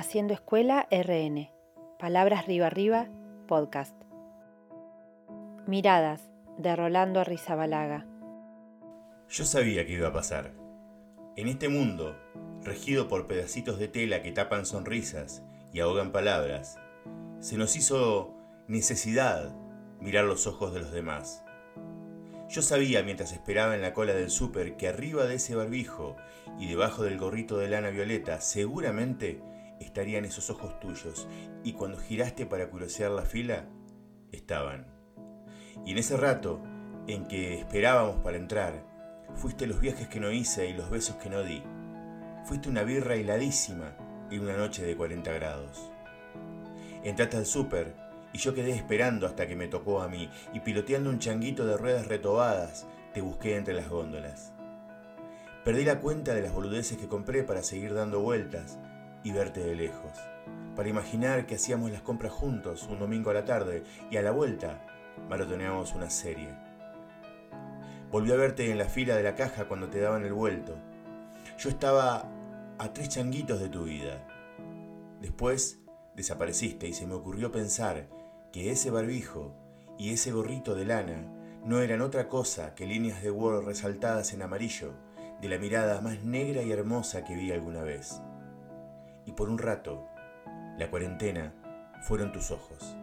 Haciendo Escuela RN. Palabras Riba Arriba, podcast. Miradas, de Rolando Rizabalaga. Yo sabía que iba a pasar. En este mundo, regido por pedacitos de tela que tapan sonrisas y ahogan palabras, se nos hizo necesidad mirar los ojos de los demás. Yo sabía mientras esperaba en la cola del súper que arriba de ese barbijo y debajo del gorrito de lana violeta seguramente estarían esos ojos tuyos y cuando giraste para curiosear la fila, estaban. Y en ese rato en que esperábamos para entrar, fuiste los viajes que no hice y los besos que no di. Fuiste una birra heladísima en una noche de 40 grados. Entraste al súper y yo quedé esperando hasta que me tocó a mí y piloteando un changuito de ruedas retobadas, te busqué entre las góndolas. Perdí la cuenta de las boludeces que compré para seguir dando vueltas y verte de lejos, para imaginar que hacíamos las compras juntos un domingo a la tarde y a la vuelta maratoneábamos una serie. Volví a verte en la fila de la caja cuando te daban el vuelto. Yo estaba a tres changuitos de tu vida. Después desapareciste y se me ocurrió pensar que ese barbijo y ese gorrito de lana no eran otra cosa que líneas de Word resaltadas en amarillo de la mirada más negra y hermosa que vi alguna vez. Y por un rato, la cuarentena fueron tus ojos.